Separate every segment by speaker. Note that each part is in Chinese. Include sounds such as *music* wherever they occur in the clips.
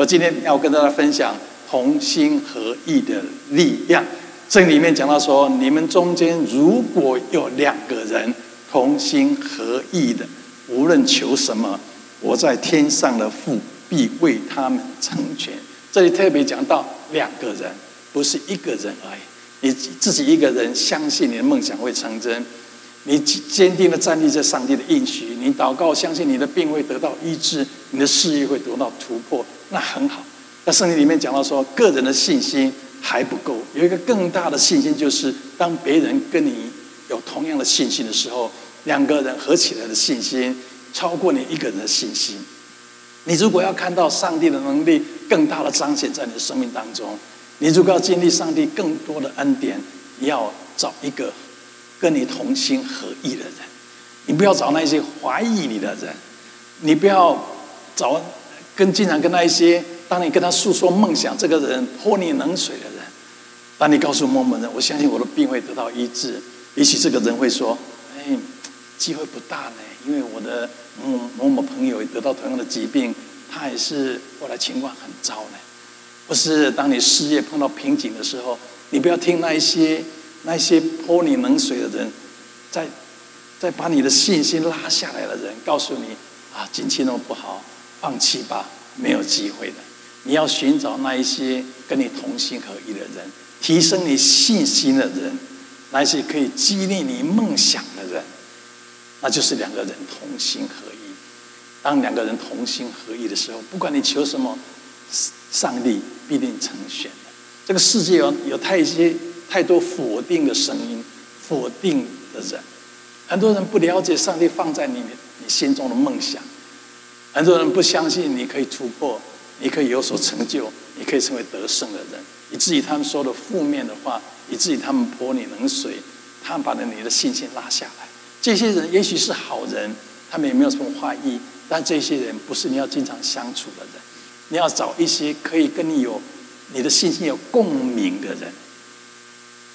Speaker 1: 我今天要跟大家分享同心合意的力量。这里面讲到说，你们中间如果有两个人同心合意的，无论求什么，我在天上的父必为他们成全。这里特别讲到两个人，不是一个人而已。你自己一个人相信你的梦想会成真，你坚定的站立在上帝的应许，你祷告相信你的病会得到医治，你的事业会得到突破，那很好。在圣经里面讲到说，个人的信心。还不够，有一个更大的信心，就是当别人跟你有同样的信心的时候，两个人合起来的信心超过你一个人的信心。你如果要看到上帝的能力更大的彰显在你的生命当中，你如果要经历上帝更多的恩典，你要找一个跟你同心合意的人，你不要找那些怀疑你的人，你不要找跟经常跟那一些。当你跟他诉说梦想，这个人泼你冷水的人，当你告诉某某人，我相信我的病会得到医治，也许这个人会说：“哎，机会不大呢，因为我的某某某朋友得到同样的疾病，他也是后来情况很糟呢。”不是，当你事业碰到瓶颈的时候，你不要听那一些那一些泼你冷水的人，在在把你的信心拉下来的人，告诉你：“啊，近期那么不好，放弃吧，没有机会的。”你要寻找那一些跟你同心合意的人，提升你信心的人，那些可以激励你梦想的人，那就是两个人同心合意。当两个人同心合意的时候，不管你求什么，上帝必定成全。这个世界有有太些太多否定的声音，否定的人，很多人不了解上帝放在你你心中的梦想，很多人不相信你可以突破。你可以有所成就，你可以成为得胜的人。以至于他们说的负面的话，以至于他们泼你冷水，他们把你的信心拉下来。这些人也许是好人，他们也没有什么坏意，但这些人不是你要经常相处的人。你要找一些可以跟你有你的信心有共鸣的人，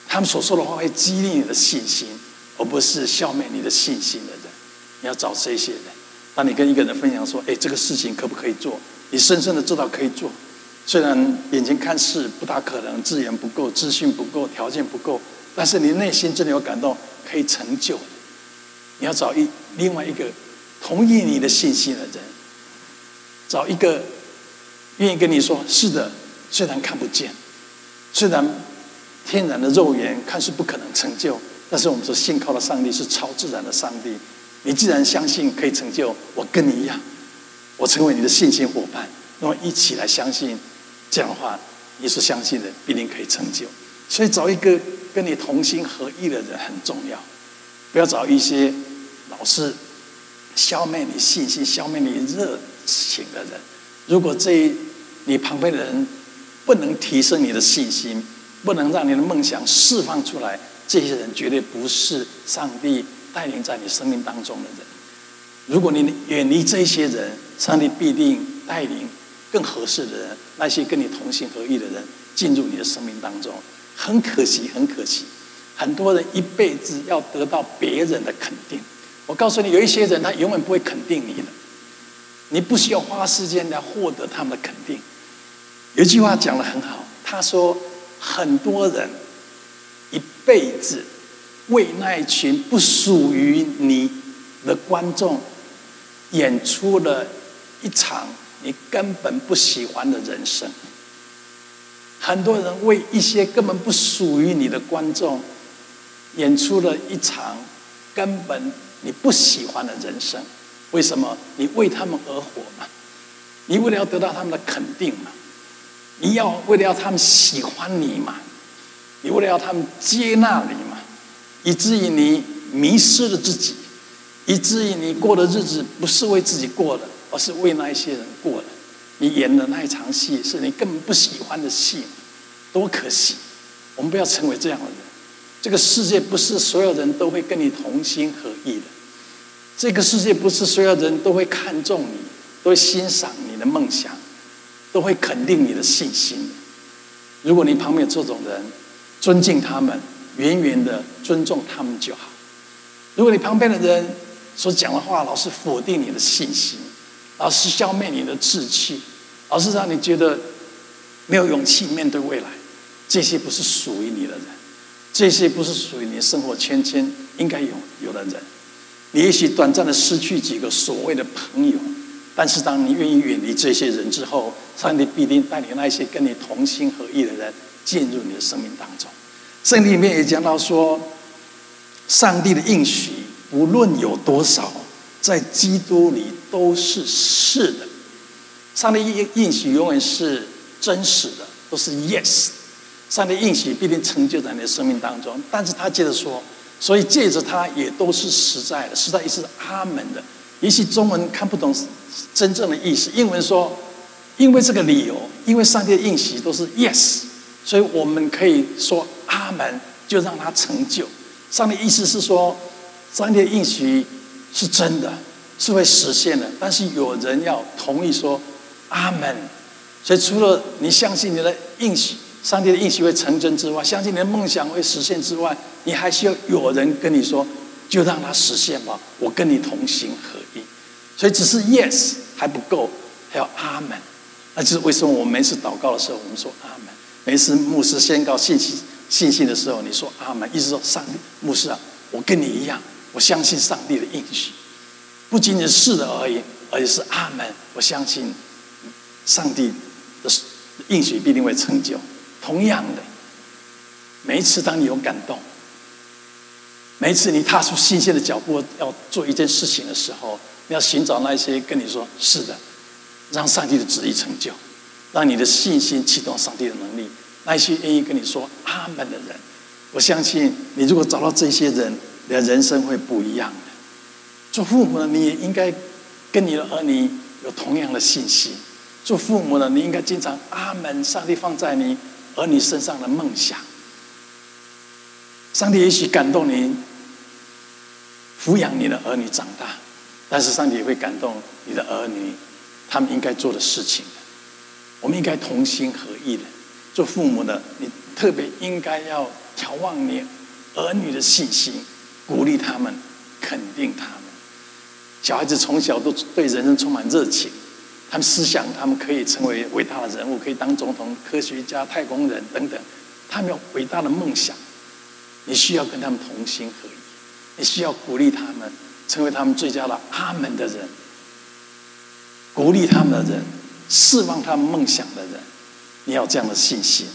Speaker 1: 他们所说的话会激励你的信心，而不是消灭你的信心的人。你要找这些人。当你跟一个人分享说：“哎，这个事情可不可以做？”你深深的知道可以做，虽然眼睛看似不大可能，资源不够，资讯不够，条件不够，但是你内心真的有感动，可以成就。你要找一另外一个同意你的信心的人，找一个愿意跟你说是的，虽然看不见，虽然天然的肉眼看似不可能成就，但是我们所信靠的上帝是超自然的上帝。你既然相信可以成就，我跟你一样。我成为你的信心伙伴，那么一起来相信，这样的话，你所相信的必定可以成就。所以找一个跟你同心合意的人很重要，不要找一些老是消灭你信心、消灭你热情的人。如果这你旁边的人不能提升你的信心，不能让你的梦想释放出来，这些人绝对不是上帝带领在你生命当中的人。如果你远离这些人，上帝必定带领更合适的人，那些跟你同心合意的人进入你的生命当中。很可惜，很可惜，很多人一辈子要得到别人的肯定。我告诉你，有一些人他永远不会肯定你的，你不需要花时间来获得他们的肯定。有一句话讲得很好，他说：很多人一辈子为那一群不属于你的观众。演出了一场你根本不喜欢的人生。很多人为一些根本不属于你的观众，演出了一场根本你不喜欢的人生。为什么？你为他们而活嘛？你为了要得到他们的肯定嘛？你要为了要他们喜欢你嘛？你为了要他们接纳你？以至于你迷失了自己。以至于你过的日子不是为自己过的，而是为那一些人过的。你演的那一场戏是你根本不喜欢的戏，多可惜！我们不要成为这样的人。这个世界不是所有人都会跟你同心合意的。这个世界不是所有人都会看重你，都会欣赏你的梦想，都会肯定你的信心。如果你旁边有这种人，尊敬他们，远远的尊重他们就好。如果你旁边的人，所讲的话老是否定你的信心，老是消灭你的志气，老是让你觉得没有勇气面对未来，这些不是属于你的人，这些不是属于你生活圈圈应该有有的人。你也许短暂的失去几个所谓的朋友，但是当你愿意远离这些人之后，上帝必定带领那些跟你同心合意的人进入你的生命当中。圣经里面也讲到说，上帝的应许无论有多少，在基督里都是是的。上帝应应许永远是真实的，都是 yes。上帝应许必定成就在你的生命当中。但是他接着说，所以借着他也都是实在的，实在意思是阿门的。也许中文看不懂真正的意思，英文说，因为这个理由，因为上帝的应许都是 yes，所以我们可以说阿门，就让他成就。上帝意思是说，上帝的应许是真的，是会实现的。但是有人要同意说。阿门。所以，除了你相信你的应许，上帝的应许会成真之外，相信你的梦想会实现之外，你还需要有人跟你说：“就让它实现吧，我跟你同心合一。”所以，只是 yes 还不够，还要阿门。那就是为什么我们每次祷告的时候，我们说阿门；每次牧师宣告信息信心的时候，你说阿门。意思说，上帝牧师啊，我跟你一样，我相信上帝的应许，不仅仅是的而已，而且是阿门。我相信。上帝的应许必定会成就。同样的，每一次当你有感动，每一次你踏出新鲜的脚步要做一件事情的时候，你要寻找那些跟你说“是的”，让上帝的旨意成就，让你的信心启动上帝的能力。那些愿意跟你说“阿门”的人，我相信你如果找到这些人，你的人生会不一样的。做父母的，你也应该跟你的儿女有同样的信心。做父母的，你应该经常阿门。上帝放在你儿女身上的梦想，上帝也许感动你抚养你的儿女长大，但是上帝也会感动你的儿女，他们应该做的事情。我们应该同心合意的做父母的，你特别应该要眺望你儿女的信心，鼓励他们，肯定他们。小孩子从小都对人生充满热情。他们思想，他们可以成为伟大的人物，可以当总统、科学家、太空人等等。他们有伟大的梦想，你需要跟他们同心合意，你需要鼓励他们，成为他们最佳的阿门的人，鼓励他们的人，释放他们梦想的人。你要这样的信心。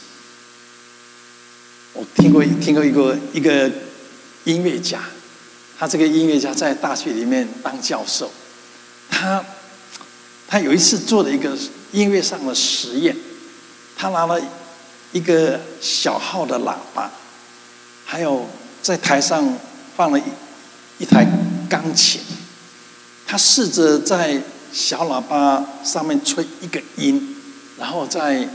Speaker 1: 我听过听过一个一个音乐家，他这个音乐家在大学里面当教授，他。他有一次做了一个音乐上的实验，他拿了一个小号的喇叭，还有在台上放了一一台钢琴，他试着在小喇叭上面吹一个音，然后在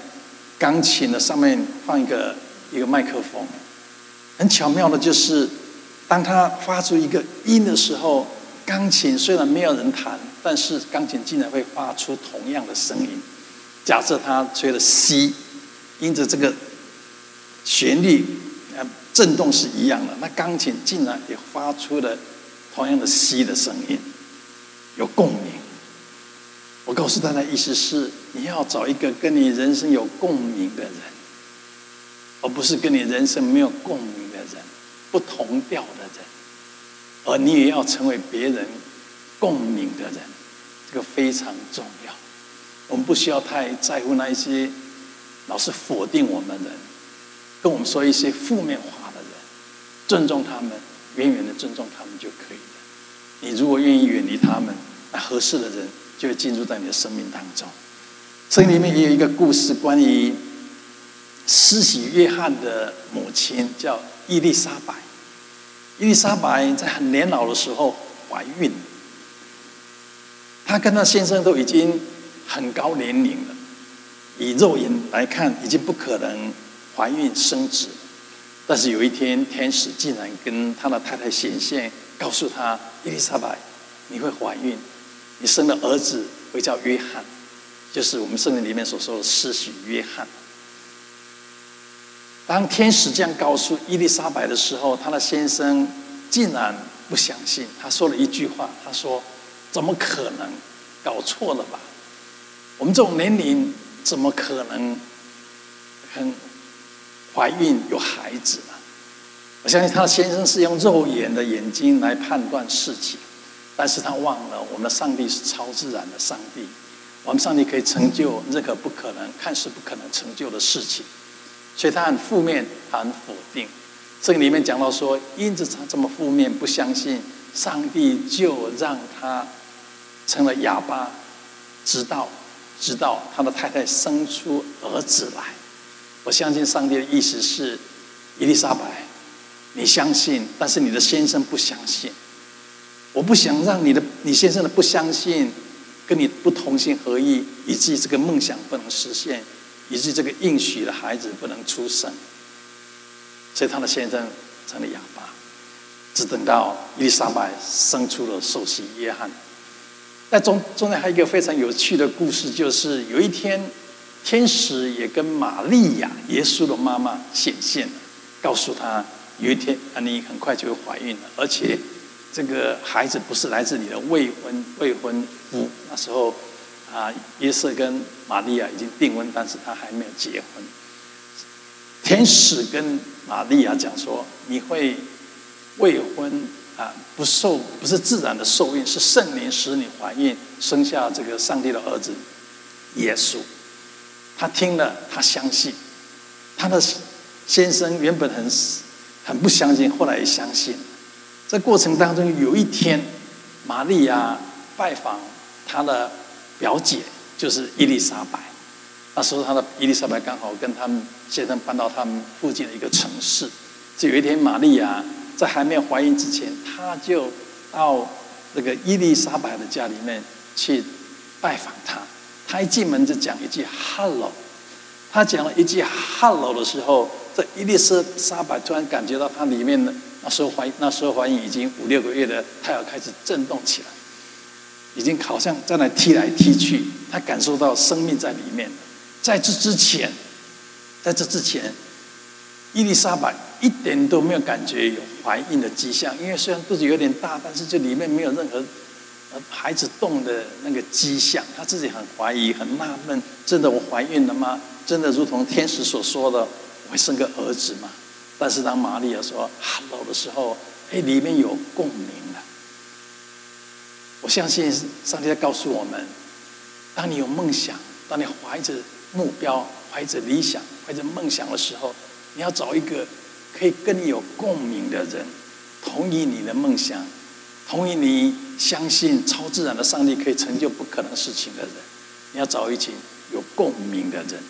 Speaker 1: 钢琴的上面放一个一个麦克风，很巧妙的就是，当他发出一个音的时候。钢琴虽然没有人弹，但是钢琴竟然会发出同样的声音。假设他吹了 C，因着这个旋律，呃，震动是一样的，那钢琴竟然也发出了同样的 C 的声音，有共鸣。我告诉大家，意思是你要找一个跟你人生有共鸣的人，而不是跟你人生没有共鸣的人，不同调的人。而你也要成为别人共鸣的人，这个非常重要。我们不需要太在乎那一些老是否定我们的人，跟我们说一些负面话的人，尊重他们，远远的尊重他们就可以了。你如果愿意远离他们，那合适的人就会进入在你的生命当中。圣经里面也有一个故事，关于施洗约翰的母亲叫伊丽莎白。伊丽莎白在很年老的时候怀孕，她跟她先生都已经很高年龄了，以肉眼来看已经不可能怀孕生子。但是有一天，天使竟然跟他的太太显现，告诉她：“伊丽莎白，你会怀孕，你生的儿子会叫约翰，就是我们圣经里面所说的施洗约翰。”当天使这样告诉伊丽莎白的时候，她的先生竟然不相信。他说了一句话：“他说，怎么可能？搞错了吧？我们这种年龄怎么可能很怀孕有孩子呢？我相信他的先生是用肉眼的眼睛来判断事情，但是他忘了我们的上帝是超自然的上帝，我们上帝可以成就任何不可能、看似不可能成就的事情，所以他很负面，他很否定。这个里面讲到说，因此他这么负面，不相信上帝，就让他成了哑巴，直到直到他的太太生出儿子来。我相信上帝的意思是，伊丽莎白。你相信，但是你的先生不相信。我不想让你的你先生的不相信跟你不同心合意，以至于这个梦想不能实现，以至于这个应许的孩子不能出生。所以他的先生成了哑巴，只等到伊丽莎白生出了受洗约翰。那中中间还有一个非常有趣的故事，就是有一天天使也跟玛利亚耶稣的妈妈显现了，告诉他。有一天啊，你很快就会怀孕了，而且这个孩子不是来自你的未婚未婚夫。那时候啊，约瑟跟玛利亚已经订婚，但是他还没有结婚。天使跟玛利亚讲说：“你会未婚啊，不受不是自然的受孕，是圣灵使你怀孕，生下这个上帝的儿子耶稣。”他听了，他相信。他的先生原本很。很不相信，后来也相信。在过程当中，有一天，玛利亚拜访她的表姐，就是伊丽莎白。那时候，她的伊丽莎白刚好跟他们先生搬到他们附近的一个城市。就有一天，玛利亚在还没有怀孕之前，她就到这个伊丽莎白的家里面去拜访她。她一进门就讲一句 “hello”。她讲了一句 “hello” 的时候。这伊丽莎白突然感觉到，她里面的那时候怀那时候怀孕已经五六个月的胎儿开始震动起来，已经好像在那踢来踢去，他感受到生命在里面。在这之前，在这之前，伊丽莎白一点都没有感觉有怀孕的迹象，因为虽然肚子有点大，但是这里面没有任何孩子动的那个迹象，她自己很怀疑，很纳闷：真的我怀孕了吗？真的如同天使所说的？我会生个儿子吗？但是当玛利亚说 “hello” 的时候，哎，里面有共鸣了。我相信上帝在告诉我们：当你有梦想，当你怀着目标、怀着理想、怀着梦想的时候，你要找一个可以跟你有共鸣的人，同意你的梦想，同意你相信超自然的上帝可以成就不可能事情的人。你要找一群有共鸣的人。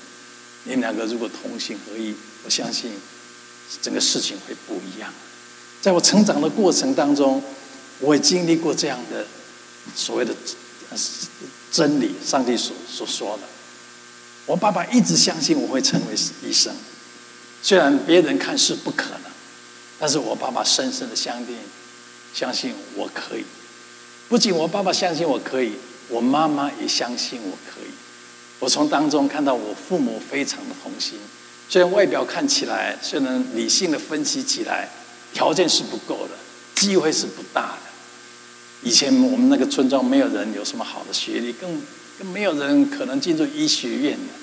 Speaker 1: 你们两个如果同心合意，我相信整个事情会不一样。在我成长的过程当中，我也经历过这样的所谓的真理，上帝所所说的。我爸爸一直相信我会成为医生，虽然别人看似不可能，但是我爸爸深深的相信，相信我可以。不仅我爸爸相信我可以，我妈妈也相信我可以。我从当中看到我父母非常的同心，虽然外表看起来，虽然理性的分析起来，条件是不够的，机会是不大的。以前我们那个村庄没有人有什么好的学历，更更没有人可能进入医学院的。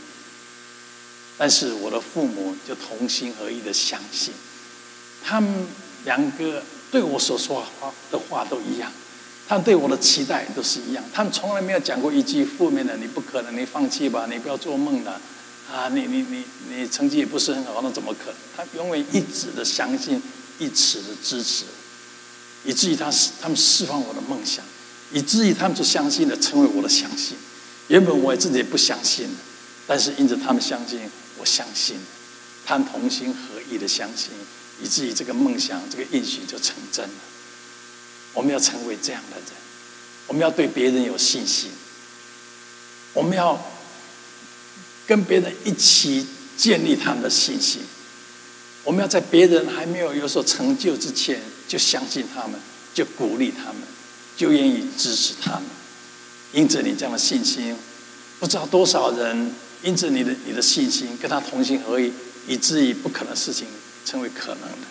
Speaker 1: 但是我的父母就同心合意的相信，他们两个对我所说的话都一样。他们对我的期待都是一样，他们从来没有讲过一句负面的。你不可能，你放弃吧，你不要做梦了，啊，你你你你成绩也不是很好，那怎么可能？他永远一直的相信，一直的支持，以至于他他们释放我的梦想，以至于他们就相信了，成为我的相信。原本我自己也不相信，但是因着他们相信，我相信，他们同心合意的相信，以至于这个梦想，这个应许就成真了。我们要成为这样的人，我们要对别人有信心，我们要跟别人一起建立他们的信心，我们要在别人还没有有所成就之前就相信他们，就鼓励他们，就愿意支持他们。因着你这样的信心，不知道多少人因着你的你的信心跟他同心合意，以至于不可能事情成为可能的。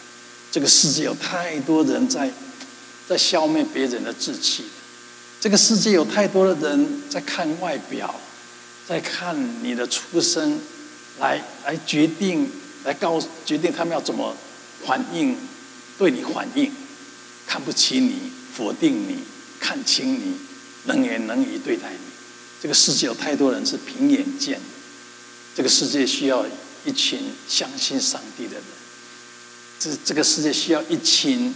Speaker 1: 这个世界有太多人在。在消灭别人的志气，这个世界有太多的人在看外表，在看你的出生，来来决定，来告决定他们要怎么反应，对你反应，看不起你，否定你，看轻你，能言能语对待你。这个世界有太多人是凭眼见，这个世界需要一群相信上帝的人。这这个世界需要一群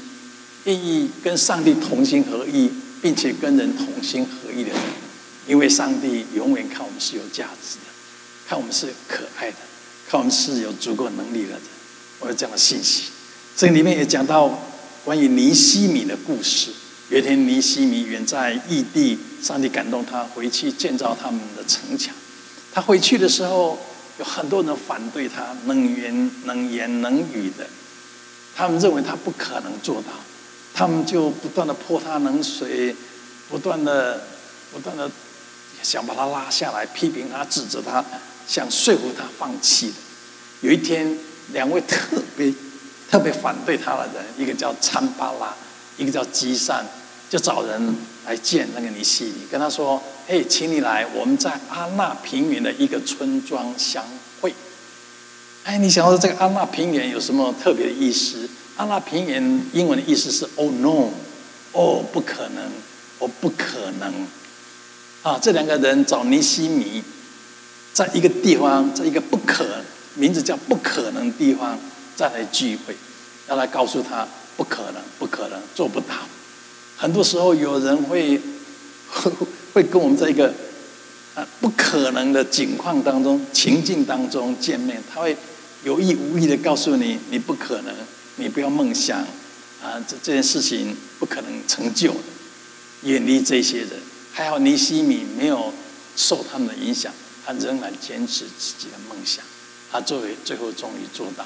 Speaker 1: 愿意跟上帝同心合意，并且跟人同心合意的人。因为上帝永远看我们是有价值的，看我们是可爱的，看我们是有足够能力的人。我有这样的信息。这里面也讲到关于尼西米的故事。有一天，尼西米远在异地，上帝感动他回去建造他们的城墙。他回去的时候，有很多人反对他，能言能言能语的，他们认为他不可能做到，他们就不断的泼他冷水，不断的不断的。想把他拉下来，批评他，指责他，想说服他放弃的。有一天，两位特别特别反对他的人，一个叫参巴拉，一个叫基善，就找人来见那个尼希米，跟他说：“哎，请你来，我们在阿纳平原的一个村庄相会。”哎，你想说这个阿纳平原有什么特别的意思？阿纳平原英文的意思是 “Oh no”，哦，不可能，哦，不可能。啊，这两个人找尼西米，在一个地方，在一个不可名字叫不可能地方再来聚会，要来告诉他不可能，不可能，做不到。很多时候有人会会 *laughs* 会跟我们在一个啊不可能的境况当中、情境当中见面，他会有意无意的告诉你，你不可能，你不要梦想啊，这这件事情不可能成就，远离这些人。还好尼西米没有受他们的影响，他仍然坚持自己的梦想，他作为最后终于做到。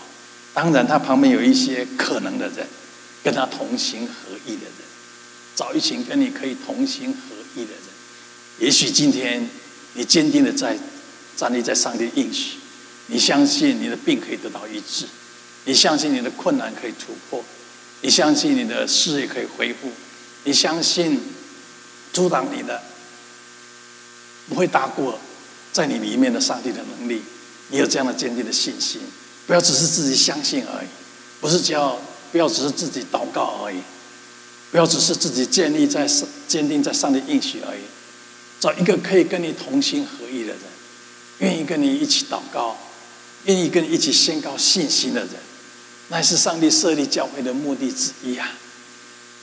Speaker 1: 当然，他旁边有一些可能的人，跟他同心合意的人，找一群跟你可以同心合意的人。也许今天你坚定的在站立在上帝应许，你相信你的病可以得到医治，你相信你的困难可以突破，你相信你的事业可以恢复，你相信。阻挡你的不会大过在你里面的上帝的能力。你有这样的坚定的信心，不要只是自己相信而已，不是叫不要只是自己祷告而已，不要只是自己建立在上坚定在上帝应许而已。找一个可以跟你同心合意的人，愿意跟你一起祷告，愿意跟你一起宣告信心的人，那是上帝设立教会的目的之一啊！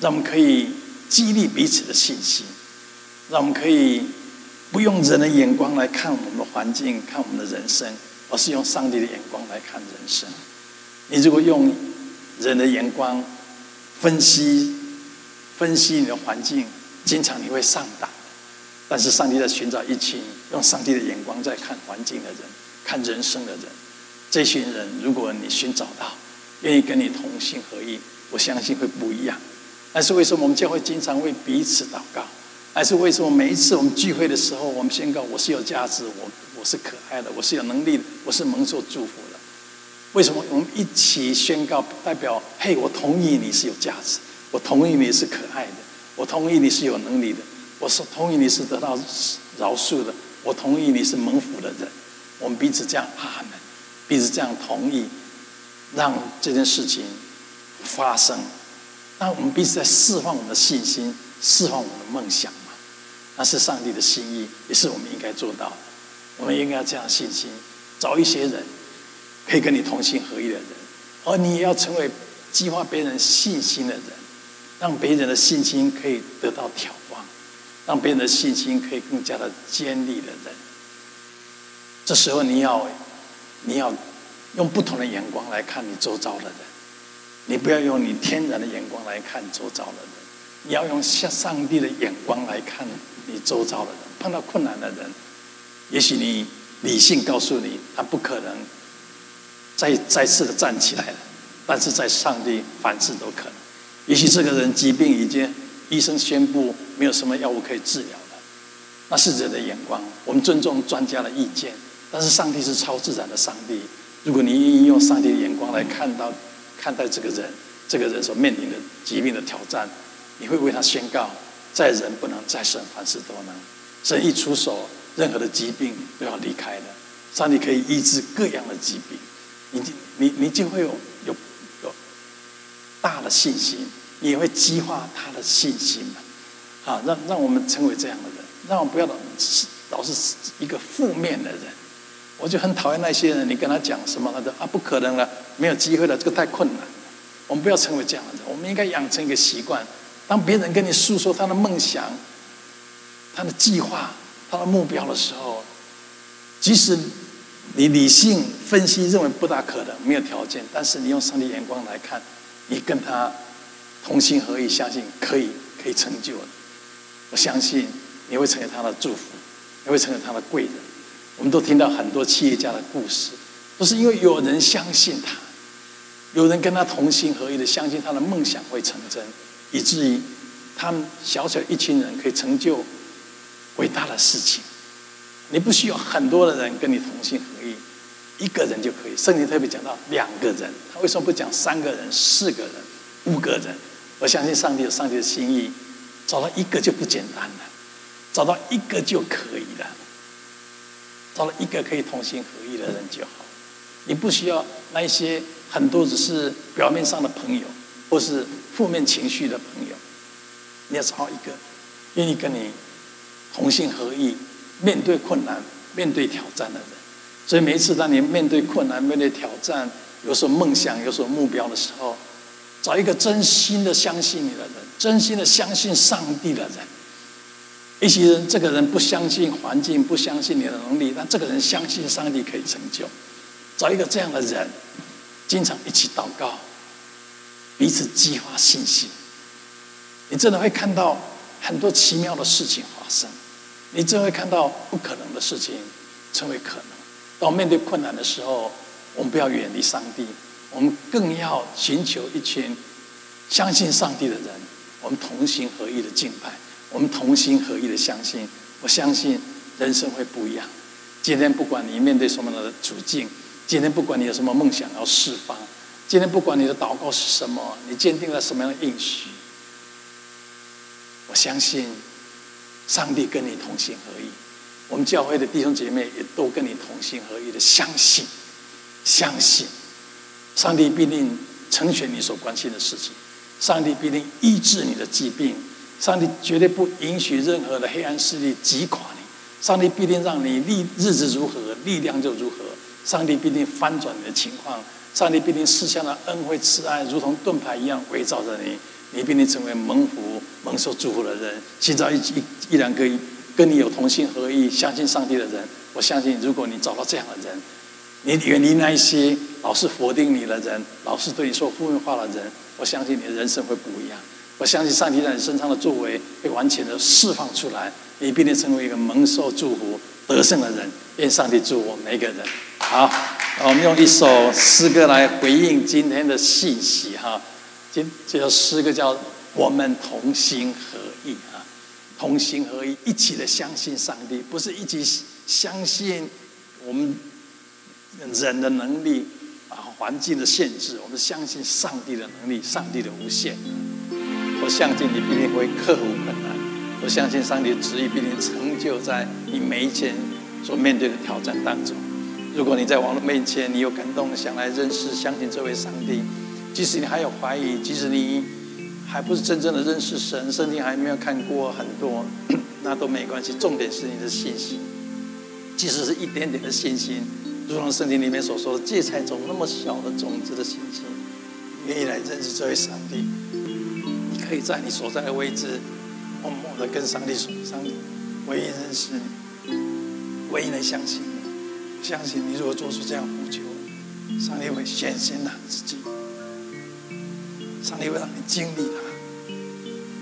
Speaker 1: 让我们可以激励彼此的信心。让我们可以不用人的眼光来看我们的环境，看我们的人生，而是用上帝的眼光来看人生。你如果用人的眼光分析分析你的环境，经常你会上当。但是上帝在寻找一群用上帝的眼光在看环境的人，看人生的人。这群人，如果你寻找到愿意跟你同心合意，我相信会不一样。但是为什么我们教会经常为彼此祷告？还是为什么每一次我们聚会的时候，我们宣告我是有价值，我我是可爱的，我是有能力的，我是蒙受祝福的？为什么我们一起宣告，代表嘿，我同意你是有价值，我同意你是可爱的，我同意你是有能力的，我是同意你是得到饶恕的，我同意你是蒙福的人。我们彼此这样阿门，彼此这样同意，让这件事情发生。那我们彼此在释放我们的信心，释放我们的梦想。那是上帝的心意，也是我们应该做到的。我们应该要这样信心，找一些人可以跟你同心合意的人，而你也要成为激发别人信心的人，让别人的信心可以得到挑旺，让别人的信心可以更加的坚立的人。这时候你要你要用不同的眼光来看你周遭的人，你不要用你天然的眼光来看周遭的人，你要用向上帝的眼光来看。你周遭的人碰到困难的人，也许你理性告诉你他不可能再再次的站起来了，但是在上帝凡事都可能。也许这个人疾病已经医生宣布没有什么药物可以治疗了，那是人的眼光，我们尊重专家的意见，但是上帝是超自然的上帝。如果你愿意用上帝的眼光来看到看待这个人，这个人所面临的疾病的挑战，你会为他宣告。在人不能，在神凡事都能。神一出手，任何的疾病都要离开的。上帝可以医治各样的疾病，你你你就会有有有大的信心，你也会激发他的信心嘛。啊，让让我们成为这样的人，让我们不要老老是一个负面的人。我就很讨厌那些人，你跟他讲什么，他说啊不可能了，没有机会了，这个太困难了。我们不要成为这样的人，我们应该养成一个习惯，当别人跟你诉说他的梦想、他的计划、他的目标的时候，即使你理性分析认为不大可能、没有条件，但是你用上帝眼光来看，你跟他同心合意，相信可以可以成就的。我相信你会成为他的祝福，你会成为他的贵人。我们都听到很多企业家的故事，都是因为有人相信他，有人跟他同心合意的相信他的梦想会成真，以至于他们小小一群人可以成就伟大的事情。你不需要很多的人跟你同心合意，一个人就可以。圣经特别讲到两个人，他为什么不讲三个人、四个人、五个人？我相信上帝有上帝的心意，找到一个就不简单了，找到一个就可以了。找到一个可以同心合意的人就好，你不需要那一些很多只是表面上的朋友，或是负面情绪的朋友。你要找一个愿意跟你同心合意、面对困难、面对挑战的人。所以每一次当你面对困难、面对挑战，有所梦想、有所目标的时候，找一个真心的相信你的人，真心的相信上帝的人。一些人，这个人不相信环境，不相信你的能力，但这个人相信上帝可以成就。找一个这样的人，经常一起祷告，彼此激发信心。你真的会看到很多奇妙的事情发生，你真的会看到不可能的事情成为可能。当面对困难的时候，我们不要远离上帝，我们更要寻求一群相信上帝的人，我们同心合意的敬拜。我们同心合意的相信，我相信人生会不一样。今天不管你面对什么样的处境，今天不管你有什么梦想要释放，今天不管你的祷告是什么，你坚定了什么样的应许，我相信上帝跟你同心合意。我们教会的弟兄姐妹也都跟你同心合意的相信，相信上帝必定成全你所关心的事情，上帝必定医治你的疾病。上帝绝对不允许任何的黑暗势力击垮你，上帝必定让你力日子如何，力量就如何。上帝必定翻转你的情况，上帝必定施下的恩惠慈爱，如同盾牌一样围绕着你，你必定成为蒙福、蒙受祝福的人。寻找一一一两个跟你有同心合意、相信上帝的人，我相信，如果你找到这样的人，你远离那一些老是否定你的人，老是对你说负面话的人，我相信你的人生会不一样。我相信上帝在你身上的作为会完全的释放出来，你必定成为一个蒙受祝福、得胜的人。愿上帝祝福每一个人。好，我们用一首诗歌来回应今天的信息哈。今这首诗歌叫“我们同心合意”啊，同心合意，一起的相信上帝，不是一起相信我们人的能力啊、环境的限制，我们相信上帝的能力、上帝的无限。我相信你必定会克服困难，我相信上帝的旨意必定成就在你每一天所面对的挑战当中。如果你在网络面前，你有感动，想来认识、相信这位上帝，即使你还有怀疑，即使你还不是真正的认识神，圣经还没有看过很多，*clears throat* 那都没关系。重点是你的信心，即使是一点点的信心，如同圣经里面所说的，芥菜种那么小的种子的信心，愿意来认识这位上帝。你可以在你所在的位置，默默的跟上帝说：“上帝，唯一认识你，唯一能相信，相信你。如果做出这样呼求，上帝会显现他自己，上帝会让你经历他。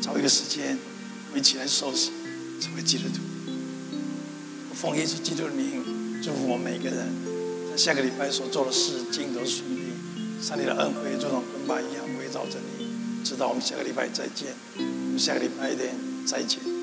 Speaker 1: 找一个时间，我一起来受洗，成为基督徒。我奉耶稣基督的名，祝福我们每个人，在下个礼拜所做的事，尽都顺利。上帝的恩惠，如同盾牌一样围绕着你。”直到我们下个礼拜再见，我们下个礼拜一点再见。